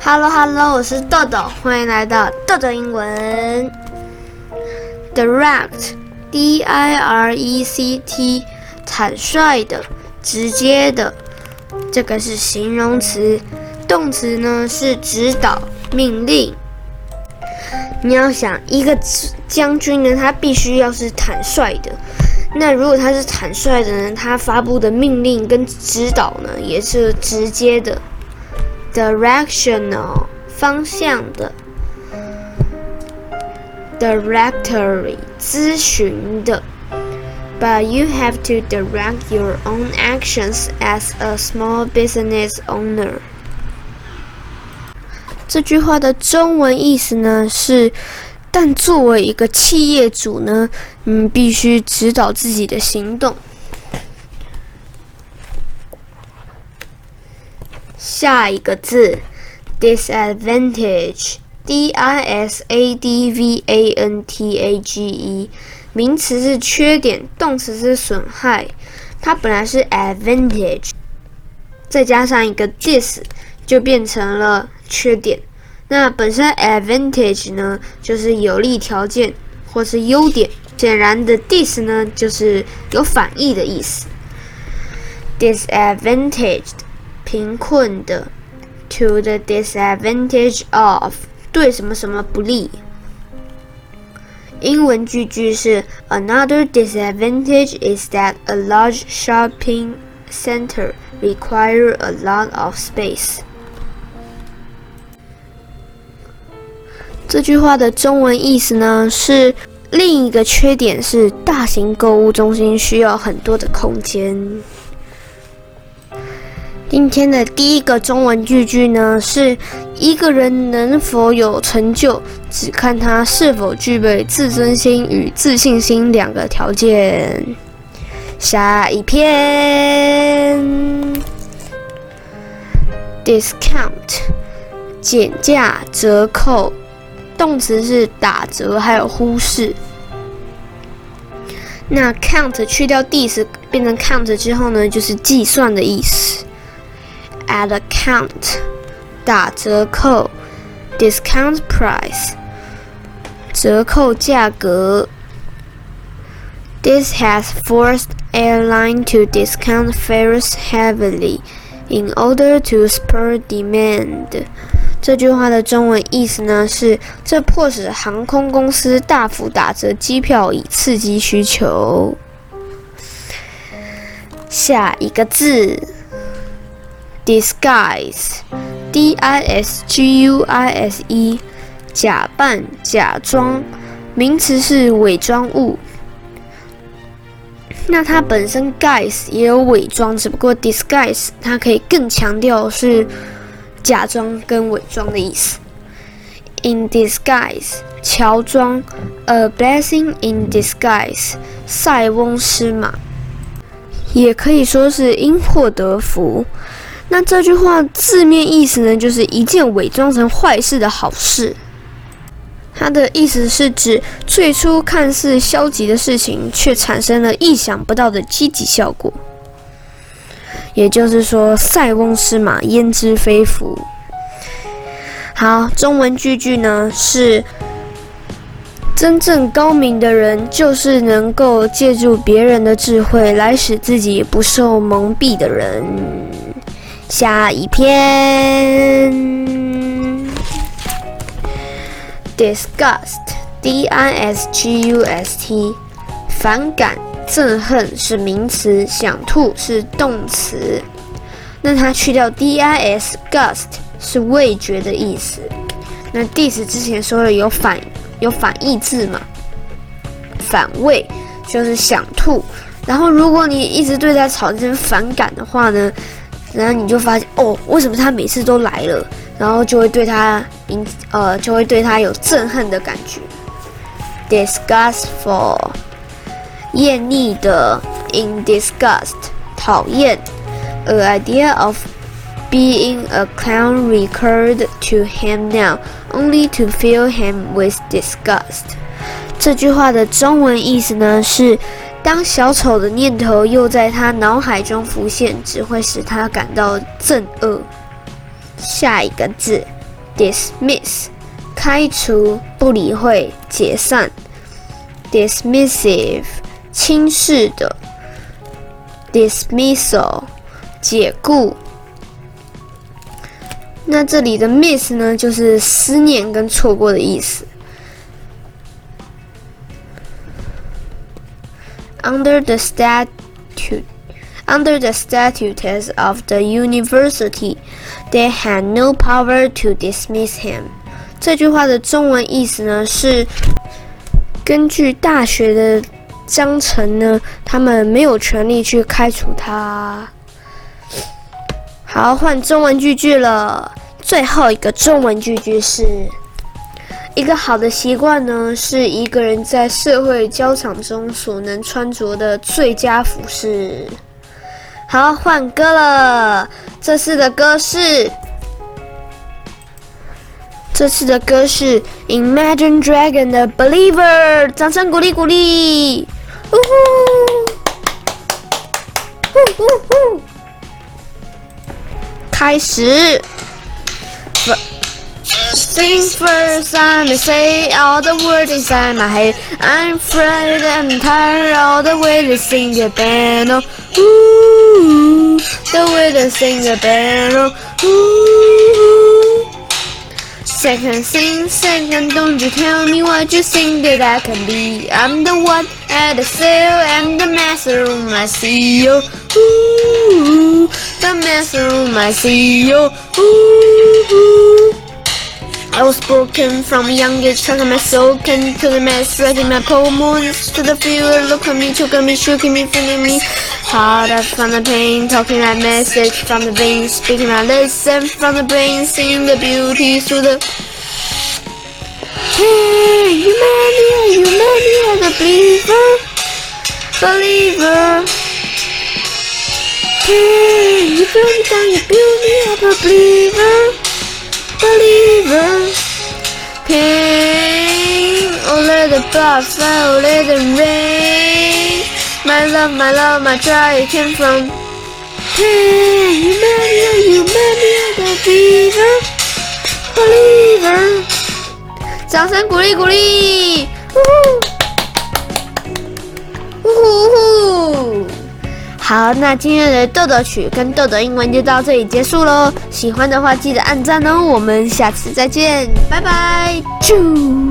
Hello Hello，我是豆豆，欢迎来到豆豆英文。Direct，D I R E C T，坦率的，直接的，这个是形容词。动词呢是指导、命令。你要想一个将军呢，他必须要是坦率的。那如果他是坦率的呢，他发布的命令跟指导呢，也是直接的。directional 方向的，directory 咨询的，but you have to direct your own actions as a small business owner。这句话的中文意思呢是，但作为一个企业主呢，你必须指导自己的行动。 下一个字，disadvantage，d i s a d v a n t a g e，名词是缺点，动词是损害。它本来是 advantage，再加上一个 dis，就变成了缺点。那本身 advantage 呢，就是有利条件或是优点。显然的 dis 呢，就是有反义的意思。disadvantaged。贫困的，to the disadvantage of，对什么什么不利。英文句句是 Another disadvantage is that a large shopping center require a lot of space。这句话的中文意思呢是另一个缺点是大型购物中心需要很多的空间。今天的第一个中文句句呢，是一个人能否有成就，只看他是否具备自尊心与自信心两个条件。下一篇，discount，减价、折扣，动词是打折，还有忽视。那 count 去掉 dis 变成 count 之后呢，就是计算的意思。at account 打折扣，discount price 折扣价格。This has forced airline to discount fares heavily in order to spur demand。这句话的中文意思呢是：这迫使航空公司大幅打折机票，以刺激需求。下一个字。 Disguise，d i s g u i s e，假扮、假装，名词是伪装物。那它本身 guise 也有伪装，只不过 disguise 它可以更强调是假装跟伪装的意思。In disguise，乔装，a blessing in disguise，塞翁失马，也可以说是因祸得福。那这句话字面意思呢，就是一件伪装成坏事的好事。它的意思是指最初看似消极的事情，却产生了意想不到的积极效果。也就是说，塞翁失马，焉知非福。好，中文句句呢是：真正高明的人，就是能够借助别人的智慧来使自己不受蒙蔽的人。下一篇，disgust，d i s g u s t，反感、憎恨是名词，想吐是动词。那它去掉 d i s，gust 是味觉的意思。那 dis 之前说了有反有反义字嘛？反胃就是想吐。然后如果你一直对它产生反感的话呢？然后你就发现哦，为什么他每次都来了？然后就会对他引呃，就会对他有憎恨的感觉。Disgustful，厌腻的；in disgust，讨厌。A idea of being a clown recurred to him now, only to fill him with disgust。这句话的中文意思呢是。当小丑的念头又在他脑海中浮现，只会使他感到憎恶。下一个字，dismiss，开除、不理会、解散。dismissive，轻视的。dismissal，解雇。那这里的 miss 呢，就是思念跟错过的意思。Under the statute, under the statutes of the university, they had no power to dismiss him. 这句话的中文意思呢是，根据大学的章程呢，他们没有权利去开除他。好，换中文句句了。最后一个中文句句是：一个好的习惯呢，是一个人在社会交场中所能穿着的最佳服饰。好，换歌了。这次的歌是，这次的歌是 Imagine Dragon 的 Believer。掌声鼓励鼓励！呜呼，呜呜呼，开始。Sing first, I'm say all the words inside my head. I'm afraid and tired all the way to sing the band. Ooh, the way to sing the band. Ooh. Second, sing, second, don't you tell me what you think that I can be. I'm the one at the sail and the master of my CEO. Ooh, the master of my CEO. Ooh. I was broken from young age, turning my soul can the mess, writing my poems to the field. Look at me, choking me, shaking me, feeling me. Hard up from the pain, talking my message from the veins, speaking my lesson from the brain, seeing the beauty through the. Hey, humanity, humanity, as a believer, believer. Hey, you feel me down, you build me up a believer believer. Pain, oh let the blood flow, let it rain. My love, my love, my joy came from pain. You made me, you made me a believer, believer. 掌声鼓励鼓励，呜呼， 好，那今天的豆豆曲跟豆豆英文就到这里结束喽。喜欢的话记得按赞哦，我们下次再见，拜拜，啾。